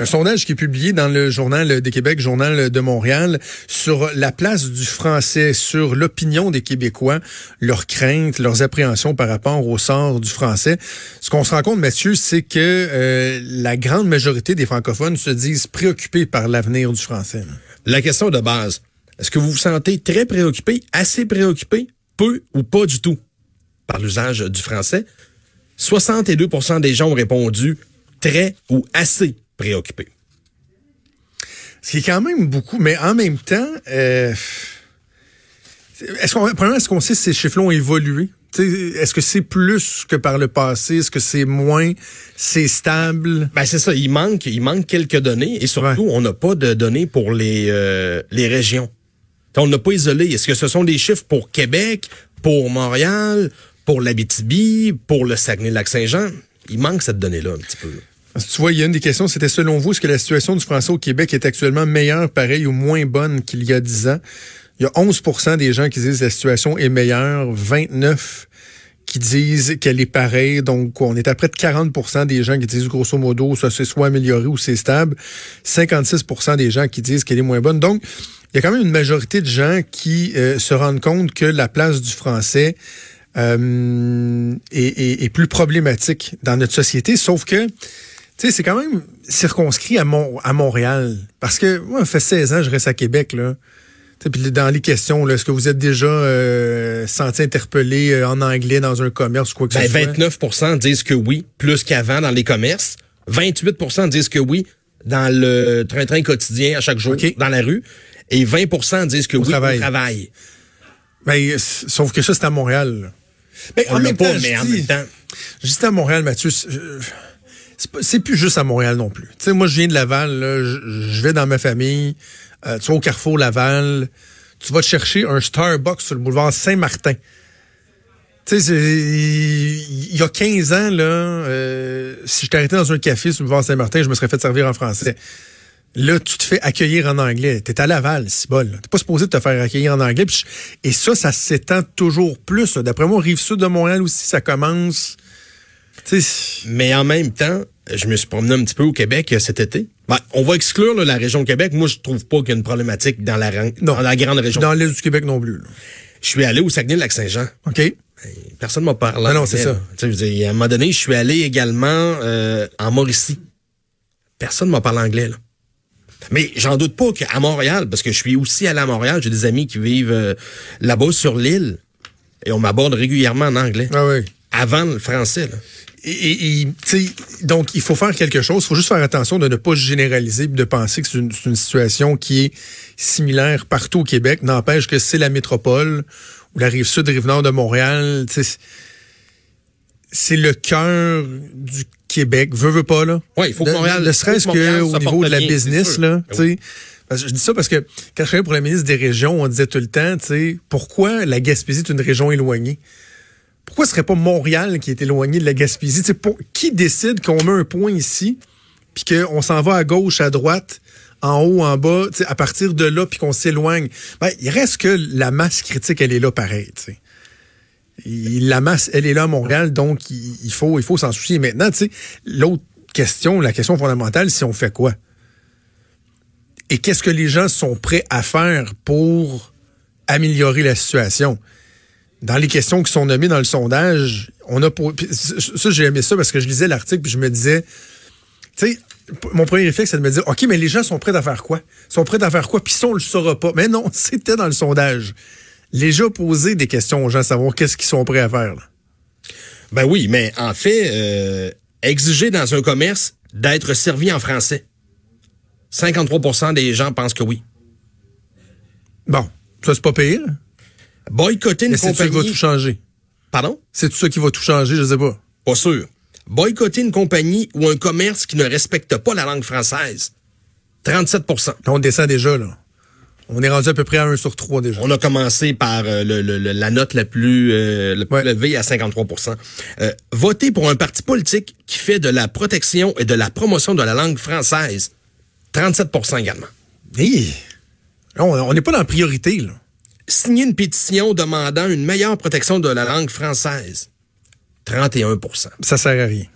Un sondage qui est publié dans le Journal des Québec, Journal de Montréal, sur la place du français, sur l'opinion des Québécois, leurs craintes, leurs appréhensions par rapport au sort du français. Ce qu'on se rend compte, Mathieu, c'est que euh, la grande majorité des francophones se disent préoccupés par l'avenir du français. La question de base, est-ce que vous vous sentez très préoccupé, assez préoccupé, peu ou pas du tout par l'usage du français? 62% des gens ont répondu très ou assez préoccupé. Ce qui est quand même beaucoup, mais en même temps, euh, est-ce qu'on, est-ce qu'on sait si ces chiffres ont évolué? Est-ce que c'est plus que par le passé? Est-ce que c'est moins? C'est stable? Ben c'est ça. Il manque, il manque quelques données et surtout, on n'a pas de données pour les, euh, les régions. on n'a pas isolé. Est-ce que ce sont des chiffres pour Québec, pour Montréal, pour l'Abitibi, pour le Saguenay-Lac-Saint-Jean? Il manque cette donnée-là un petit peu. Tu vois, il y a une des questions, c'était selon vous, est-ce que la situation du français au Québec est actuellement meilleure, pareille ou moins bonne qu'il y a dix ans? Il y a 11% des gens qui disent que la situation est meilleure, 29 qui disent qu'elle est pareille. Donc, on est à près de 40% des gens qui disent grosso modo, ça c'est soit amélioré ou c'est stable. 56% des gens qui disent qu'elle est moins bonne. Donc, il y a quand même une majorité de gens qui euh, se rendent compte que la place du français euh, est, plus problématique dans notre société. Sauf que sais, c'est quand même circonscrit à, à Montréal. Parce que moi, ça fait 16 ans je reste à Québec, là. Puis dans les questions, est-ce que vous êtes déjà euh, senti interpellé euh, en anglais dans un commerce ou quoi que ce ben, soit? 29% disent que oui, plus qu'avant dans les commerces. 28% disent que oui dans le train-train quotidien à chaque jour, dans la rue. Et 20% disent que oui travail. au travail. Ben, sauf que ça, c'est à Montréal. Ben, en, même temps, mais en même temps. Juste à Montréal, Mathieu, c'est plus juste à Montréal non plus. Tu sais, moi, je viens de Laval, je, vais dans ma famille, euh, tu vas au Carrefour Laval, tu vas te chercher un Starbucks sur le boulevard Saint-Martin. Tu sais, il y a 15 ans, là, euh, si je t'arrêtais dans un café sur le boulevard Saint-Martin, je me serais fait servir en français. Là, tu te fais accueillir en anglais. T'es à Laval, c'est bol. T'es pas supposé te faire accueillir en anglais. et ça, ça s'étend toujours plus. D'après moi, Rive-Sud de Montréal aussi, ça commence mais en même temps, je me suis promené un petit peu au Québec euh, cet été. Ben, on va exclure la région Québec. Moi, je trouve pas qu'il y a une problématique dans la, dans la grande région. Dans l'île du Québec non plus. Je suis allé au Saguenay-Lac-Saint-Jean. OK. Ben, personne m'a parlé. Non, non, c'est ça. à un moment donné, je suis allé également euh, en Mauricie. Personne m'a parlé anglais. Là. Mais j'en doute pas qu'à Montréal, parce que je suis aussi allé à Montréal, j'ai des amis qui vivent euh, là-bas sur l'île, et on m'aborde régulièrement en anglais. Ah oui. Avant le français. Là. Et, et donc, il faut faire quelque chose. Il faut juste faire attention de ne pas généraliser de penser que c'est une, une, situation qui est similaire partout au Québec. N'empêche que c'est la métropole ou la rive sud, rive nord de Montréal. C'est le cœur du Québec. Veux, veux pas, là. Oui, il faut que Montréal. Ne serait-ce qu'au niveau de la business, là. Oui. Parce que je dis ça parce que quand je travaillais pour la ministre des Régions, on disait tout le temps, tu sais, pourquoi la Gaspésie est une région éloignée? Pourquoi ce serait pas Montréal qui est éloigné de la Gaspésie? pour, qui décide qu'on met un point ici, puis qu'on s'en va à gauche, à droite, en haut, en bas, à partir de là, puis qu'on s'éloigne? Ben, il reste que la masse critique, elle est là pareil. la masse, elle est là à Montréal, donc il, faut, s'en soucier. Maintenant, l'autre question, la question fondamentale, c'est on fait quoi? Et qu'est-ce que les gens sont prêts à faire pour améliorer la situation? Dans les questions qui sont nommées dans le sondage, on a pour, ça j'ai aimé ça parce que je lisais l'article puis je me disais, tu sais, mon premier réflexe c'est de me dire, ok, mais les gens sont prêts à faire quoi? Ils sont prêts à faire quoi? Puis ça on le saura pas? Mais non, c'était dans le sondage. Les gens posaient des questions aux gens, savoir qu'est-ce qu'ils sont prêts à faire. Ben oui, mais en fait, euh, exiger dans un commerce d'être servi en français. 53% des gens pensent que oui. Bon, ça c'est pas pire. Boycotter une compagnie. C'est ça qui va tout changer? Pardon? C'est tout ça qui va tout changer, je sais pas. Pas sûr. Boycotter une compagnie ou un commerce qui ne respecte pas la langue française. 37% On descend déjà, là. On est rendu à peu près à 1 sur 3 déjà. On a commencé par euh, le, la note la plus, euh, élevée à 53% euh, Voter pour un parti politique qui fait de la protection et de la promotion de la langue française. 37% également. Hey, on n'est pas dans la priorité, là signer une pétition demandant une meilleure protection de la langue française. 31 Ça sert à rien.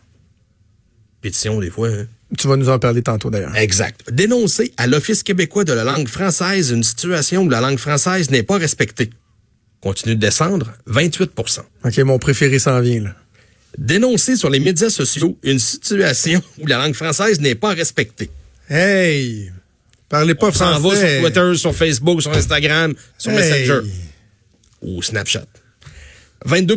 Pétition, des fois. Hein? Tu vas nous en parler tantôt d'ailleurs. Exact. Dénoncer à l'Office québécois de la langue française une situation où la langue française n'est pas respectée. Continue de descendre, 28% OK, mon préféré s'en vient, là. Dénoncer sur les médias sociaux une situation où la langue française n'est pas respectée. Hey! Parlez pas On français. s'en va sur Twitter, sur Facebook, sur Instagram, sur Hey. Messenger ou Snapchat. 22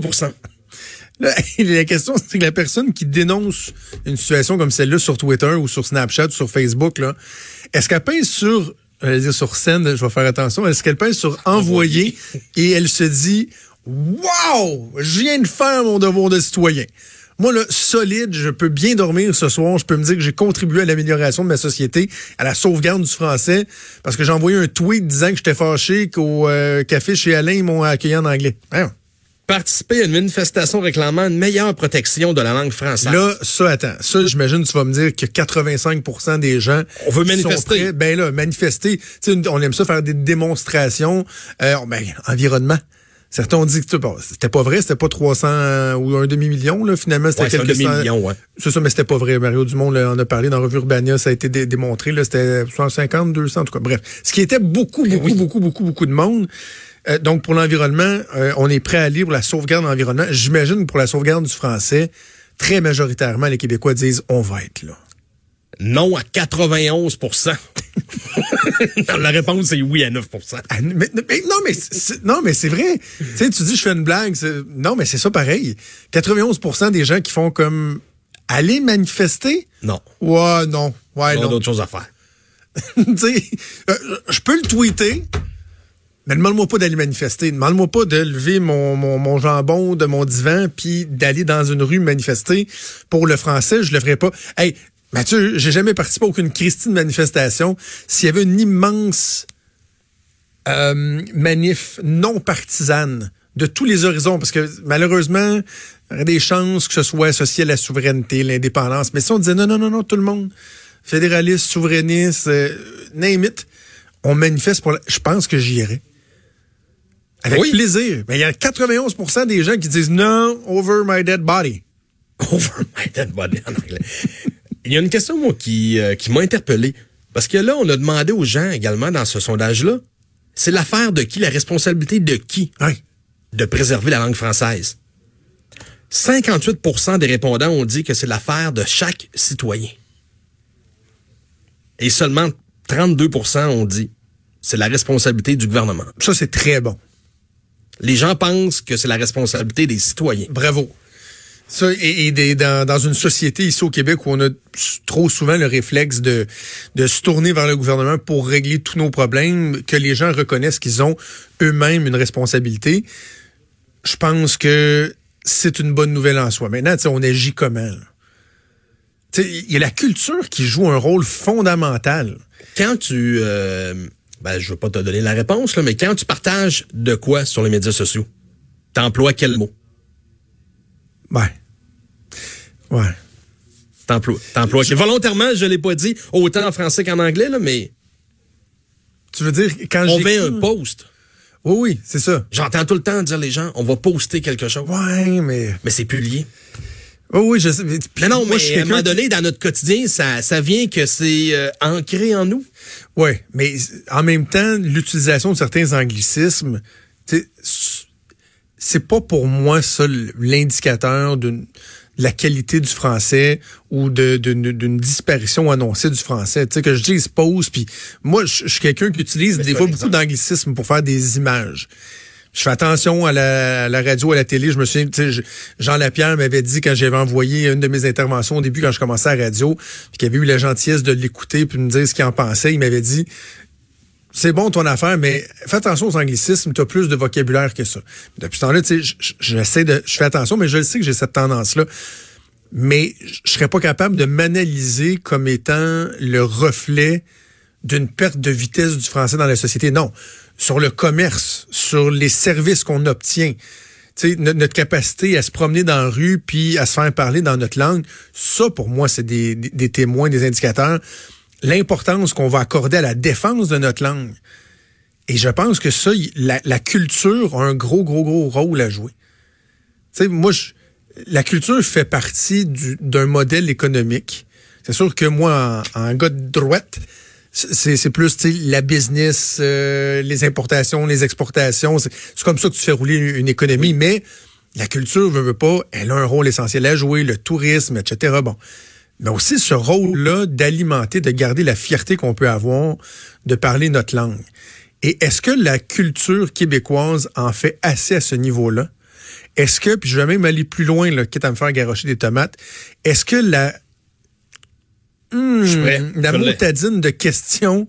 Là, la question, c'est que la personne qui dénonce une situation comme celle-là sur Twitter ou sur Snapchat ou sur Facebook, là, est-ce qu'elle pèse sur, j'allais dire sur scène, je vais faire attention, est-ce qu'elle pèse sur envoyer et elle se dit, wow, je viens de faire mon devoir de citoyen. Moi, là, solide, je peux bien dormir ce soir. Je peux me dire que j'ai contribué à l'amélioration de ma société, à la sauvegarde du français, parce que j'ai envoyé un tweet disant que j'étais fâché qu'au euh, café chez Alain, ils m'ont accueilli en anglais. Voyons. Participer à une manifestation réclamant une meilleure protection de la langue française. Là, ça, attends. Ça, j'imagine, tu vas me dire que 85% des gens. On veut manifester. prêts- ben là, manifester. On aime ça faire des démonstrations. Euh, ben, environnement. Certains ont dit que bon, c'était pas vrai, c'était pas 300 ou un demi-million, là, finalement, c'était Ouais, quelques demi-million, ouais. C'est ça, mais c'était pas vrai. Mario Dumont là, en a parlé dans Revue Urbania, ça a été dé- démontré, là, c'était 150, 200, en tout cas. Bref. Ce qui était beaucoup, beaucoup, beaucoup, beaucoup, beaucoup de monde. Euh, donc, pour l'environnement, euh, on est prêt à aller pour la sauvegarde de l'environnement. J'imagine que pour la sauvegarde du français, très majoritairement, les Québécois disent on va être là. Non à 91 La réponse est oui à 9 Ah, mais- mais- non, mais c'est, non, mais c'est vrai. tu dis je fais une blague. c'est- non, mais c'est ça pareil. 91% des gens qui font comme aller manifester? Non. Ouais, non. Ouais, On a non. d'autres choses à faire. Tu sais, euh, je peux le tweeter, mais demande-moi pas d'aller manifester. Demande-moi pas de lever mon, mon, mon jambon de mon divan puis d'aller dans une rue manifester. Pour le français, je le ferai pas. Hey, Mathieu, j'ai jamais participé à aucune Christine manifestation. S'il y avait une immense euh, manif non partisane de tous les horizons, parce que malheureusement, il y aurait des chances que ce soit associé à la souveraineté, l'indépendance. Mais si on disait non, non, non, non, tout le monde, fédéraliste, souverainiste, euh, name it, on manifeste pour la... Je pense que j'y irais. Avec Oui. plaisir. Mais il y a 91% des gens qui disent non, over my dead body. Over my dead body en anglais. Il y a une question, moi, qui, euh, qui m'a interpellé. Parce que là, on a demandé aux gens également dans ce sondage-là, c'est l'affaire de qui, la responsabilité de qui Oui. de préserver la langue française? 58% des répondants ont dit que c'est l'affaire de chaque citoyen. Et seulement 32% ont dit c'est la responsabilité du gouvernement. Ça, c'est très bon. Les gens pensent que c'est la responsabilité des citoyens. Bravo. Ça, et, dans, une société ici au Québec où on a trop souvent le réflexe de, se tourner vers le gouvernement pour régler tous nos problèmes, que les gens reconnaissent qu'ils ont eux-mêmes une responsabilité, je pense que c'est une bonne nouvelle en soi. Maintenant, on agit comment? Il y a la culture qui joue un rôle fondamental. Quand tu... Euh, ben, je veux pas te donner la réponse, là, mais quand tu partages de quoi sur les médias sociaux, t'emploies quel mot? Ouais. Ouais. T'emploies. T'emploies. Volontairement, je l'ai pas dit, autant en français qu'en anglais, là, mais Tu veux dire, quand on met un post. Oui, oui, c'est ça. J'entends tout le temps dire les gens, on va poster quelque chose. Ouais, mais... Mais c'est plus lié. Oui, oui, je sais. mais- Non, non, moi, je mais à un moment donné, dans notre quotidien, ça, ça vient que c'est euh, ancré en nous. Oui, mais en même temps, l'utilisation de certains anglicismes, tu sais, c'est pas pour moi ça l'indicateur d'une de la qualité du français ou de- d'une disparition annoncée du français. Tu sais, que je dise pause, puis moi, je je suis quelqu'un qui utilise des fois beaucoup exemple. d'anglicismes pour faire des images. Je fais attention à la, à la radio, à la télé. Je me souviens, tu sais, je- Jean Lapierre m'avait dit quand j'avais envoyé une de mes interventions au début, quand je commençais à la radio, puis qu'il avait eu la gentillesse de l'écouter puis de me dire ce qu'il en pensait. Il m'avait dit, c'est bon ton affaire, mais fais attention aux anglicismes, tu as plus de vocabulaire que ça. Depuis ce temps-là, j'essaie de, je fais attention, mais je le sais que j'ai cette tendance-là. Mais je serais pas capable de m'analyser comme étant le reflet d'une perte de vitesse du français dans la société. Non. Sur le commerce, sur les services qu'on obtient, tu sais, no- notre capacité à se promener dans la rue puis à se faire parler dans notre langue, ça, pour moi, c'est des témoins, des indicateurs. L'importance qu'on va accorder à la défense de notre langue. Et je pense que ça, la, la culture a un gros, gros, gros rôle à jouer. Tu sais, moi, je- la culture fait partie du- d'un modèle économique. C'est sûr que moi, en, gars de droite, c'est plus la business, euh, les importations, les exportations. C'est comme ça que tu fais rouler une, économie. Mais la culture veut, veut pas, elle a un rôle essentiel à jouer, le tourisme, etc. Bon. Mais aussi ce rôle-là d'alimenter, de garder la fierté qu'on peut avoir de parler notre langue. Et est-ce que la culture québécoise en fait assez à ce niveau-là? Est-ce que, puis je vais même aller plus loin, là, quitte à me faire garocher des tomates, est-ce que la, la motadine de question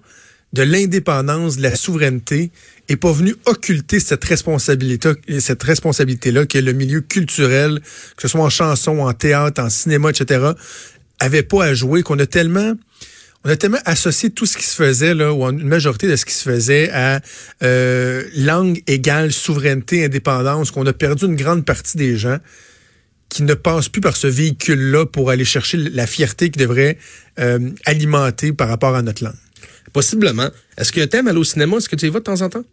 de l'indépendance, de la souveraineté, est pas venue occulter cette responsabilité, cette responsabilité-là que le milieu culturel, que ce soit en chanson, en théâtre, en cinéma, etc., avait pas à jouer, qu'on a tellement on a tellement associé tout ce qui se faisait, là, ou une majorité de ce qui se faisait à euh, langue égale souveraineté, indépendance, qu'on a perdu une grande partie des gens qui ne passent plus par ce véhicule-là pour aller chercher la fierté qui devrait euh, alimenter par rapport à notre langue. Possiblement. Est-ce que tu aimes aller au cinéma? Est-ce que tu y vas de temps en temps?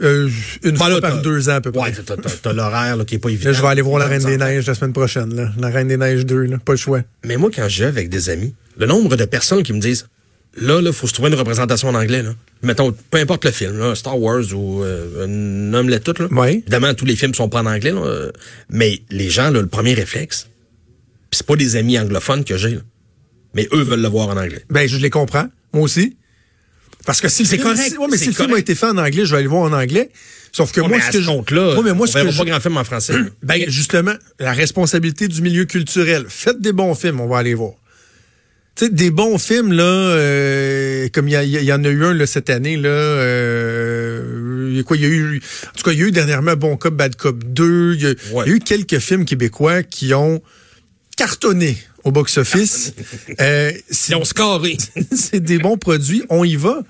Euh, une fois par deux ans à peu près. Ouais, t'as l'horaire qui est pas évident. Là, je vais aller voir La Reine des Neiges la semaine prochaine. Là. La Reine des Neiges 2, là. pas le choix. Mais moi, quand je vais avec des amis, le nombre de personnes qui me disent là, là, faut se trouver une représentation en anglais. Là. Mettons, peu importe le film, là, Star Wars ou euh, nomme-les toutes. Là. Oui. Évidemment, tous les films sont pas en anglais. Là, mais les gens, là, le premier réflexe, c'est pas des amis anglophones que j'ai. Mais eux veulent le voir en anglais. Ben, je les comprends. Moi aussi. Parce que si c'est correct. ouais, mais si le film a été fait en anglais, je vais aller le voir en anglais. Sauf que moi, ce que je, là, mais moi, ce que pas grand film en français. ben justement, la responsabilité du milieu culturel. Faites des bons films, on va aller voir. Tu sais, des bons films là, euh, comme il y, en a eu un là, cette année là. Euh, quoi, il y a eu, en tout cas, il y a eu dernièrement Bon Cop, Bad Cop 2. Il y, a eu quelques films québécois qui ont cartonné au box-office. euh, Ils ont scoré. c'est des bons produits. On y va.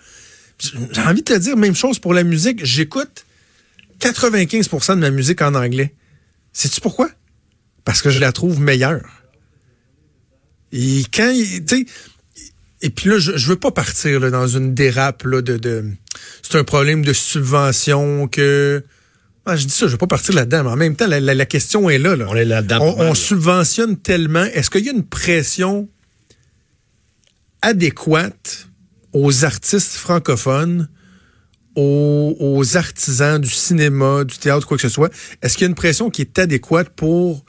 J'ai envie de te dire, même chose pour la musique. J'écoute 95% de ma musique en anglais. Sais-tu pourquoi? Parce que je la trouve meilleure. Et quand, tu sais, et puis là, je, je veux pas partir là, dans une dérape là, de, de c'est un problème de subvention que ah, je dis ça, je vais pas partir là-dedans, mais en même temps, la, la, question est là. là. On est là-dedans. On, subventionne tellement. Est-ce qu'il y a une pression adéquate aux artistes francophones, aux, aux, artisans du cinéma, du théâtre, quoi que ce soit? Est-ce qu'il y a une pression qui est adéquate pour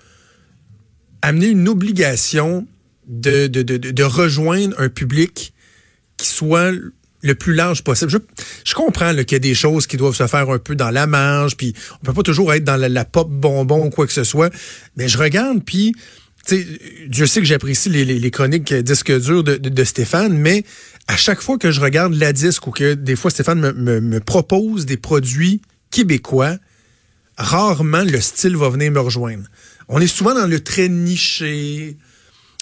amener une obligation de, de, de, de rejoindre un public qui soit le plus large possible. Je, je comprends qu'il y a des choses qui doivent se faire un peu dans la marge, puis on peut pas toujours être dans la, pop bonbon ou quoi que ce soit. Mais je regarde, puis Dieu sait que j'apprécie les, chroniques disques durs de, Stéphane, mais à chaque fois que je regarde la disque ou que des fois Stéphane me, me, me propose des produits québécois, rarement le style va venir me rejoindre. On est souvent dans le très niché,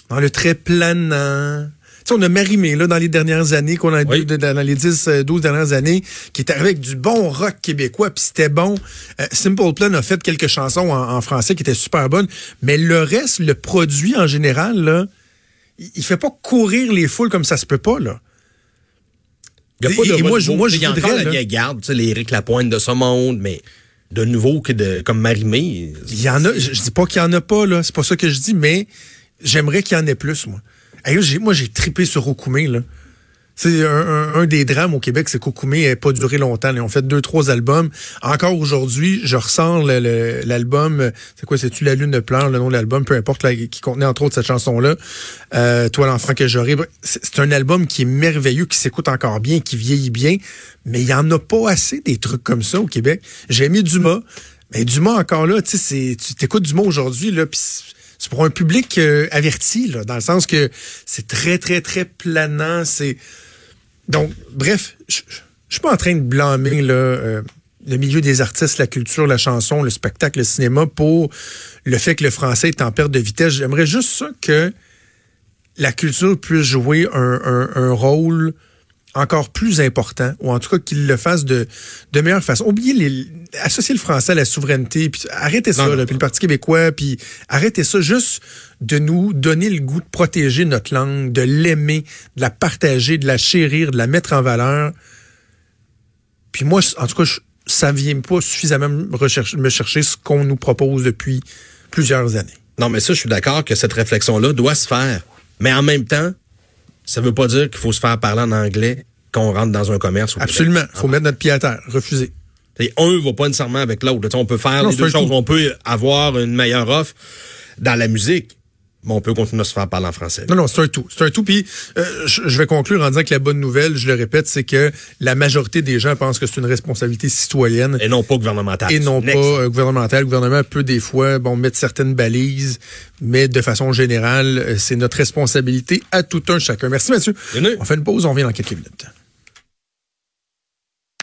dans le très planant sais, on a Marimé, là, dans les dernières années, qu'on a dans les 10, 12 euh, dernières années, qui est arrivé avec du bon rock québécois, puis c'était bon. Euh, Simple Plan a fait quelques chansons en, français qui étaient super bonnes, mais le reste, le produit en général, là, il, fait pas courir les foules comme ça se peut pas, là. Il y a pas de et, moi, je, moi, je voudrais, encore la vieille garde, tu sais, les Éric Lapointe de ce monde, mais de nouveau que de comme Marimé. Il y en a, je, je dis pas qu'il y en a pas, là, c'est pas ça que je dis, mais j'aimerais qu'il y en ait plus, moi moi, j'ai tripé sur Okoumé, là. C'est un, des drames au Québec, c'est qu'Okoumé n'a pas duré longtemps. Ils ont fait deux, trois albums. Encore aujourd'hui, je ressens l'album, c'est quoi, c'est-tu La Lune de pleure, le nom de l'album, peu importe, qui contenait entre autres cette chanson-là, euh, Toi l'enfant que j'aurai. C'est un album qui est merveilleux, qui s'écoute encore bien, qui vieillit bien, mais il y en a pas assez des trucs comme ça au Québec. J'ai mis Dumas, mais Dumas encore là, tu sais, tu t'écoutes Dumas aujourd'hui, là, puis c'est pour un public euh, averti, là, dans le sens que c'est très, très, très planant. C'est Donc, bref, je suis pas en train de blâmer euh, le milieu des artistes, la culture, la chanson, le spectacle, le cinéma pour le fait que le français est en perte de vitesse. J'aimerais juste ça que la culture puisse jouer un rôle encore plus important, ou en tout cas qu'il le fasse de, de meilleure façon. Oubliez les, associer le français à la souveraineté, puis arrêtez ça, puis le Parti québécois, puis arrêtez ça, juste de nous donner le goût de protéger notre langue, de l'aimer, de la partager, de la chérir, de la mettre en valeur. Puis moi, en tout cas, ça vient pas suffisamment me, rechercher, me chercher ce qu'on nous propose depuis plusieurs années. Non, mais ça, je suis d'accord que cette réflexion-là doit se faire Mais en même temps, ça veut pas dire qu'il faut se faire parler en anglais quand on rentre dans un commerce. Absolument. Il faut mettre notre pied à terre. Refuser. Et un va pas nécessairement avec l'autre. On peut faire les deux choses. On peut avoir une meilleure offre dans la musique mais on peut continuer à se faire parler en français. Non, non, c'est un tout. C'est un tout. Puis, euh, je vais conclure en disant que la bonne nouvelle, je le répète, c'est que la majorité des gens pensent que c'est une responsabilité citoyenne. Et non pas gouvernementale. Et non pas euh, gouvernementale. Le gouvernement peut des fois, bon, mettre certaines balises, mais de façon générale, euh, c'est notre responsabilité à tout un chacun. Merci, Mathieu. On fait une pause, on revient dans quelques minutes.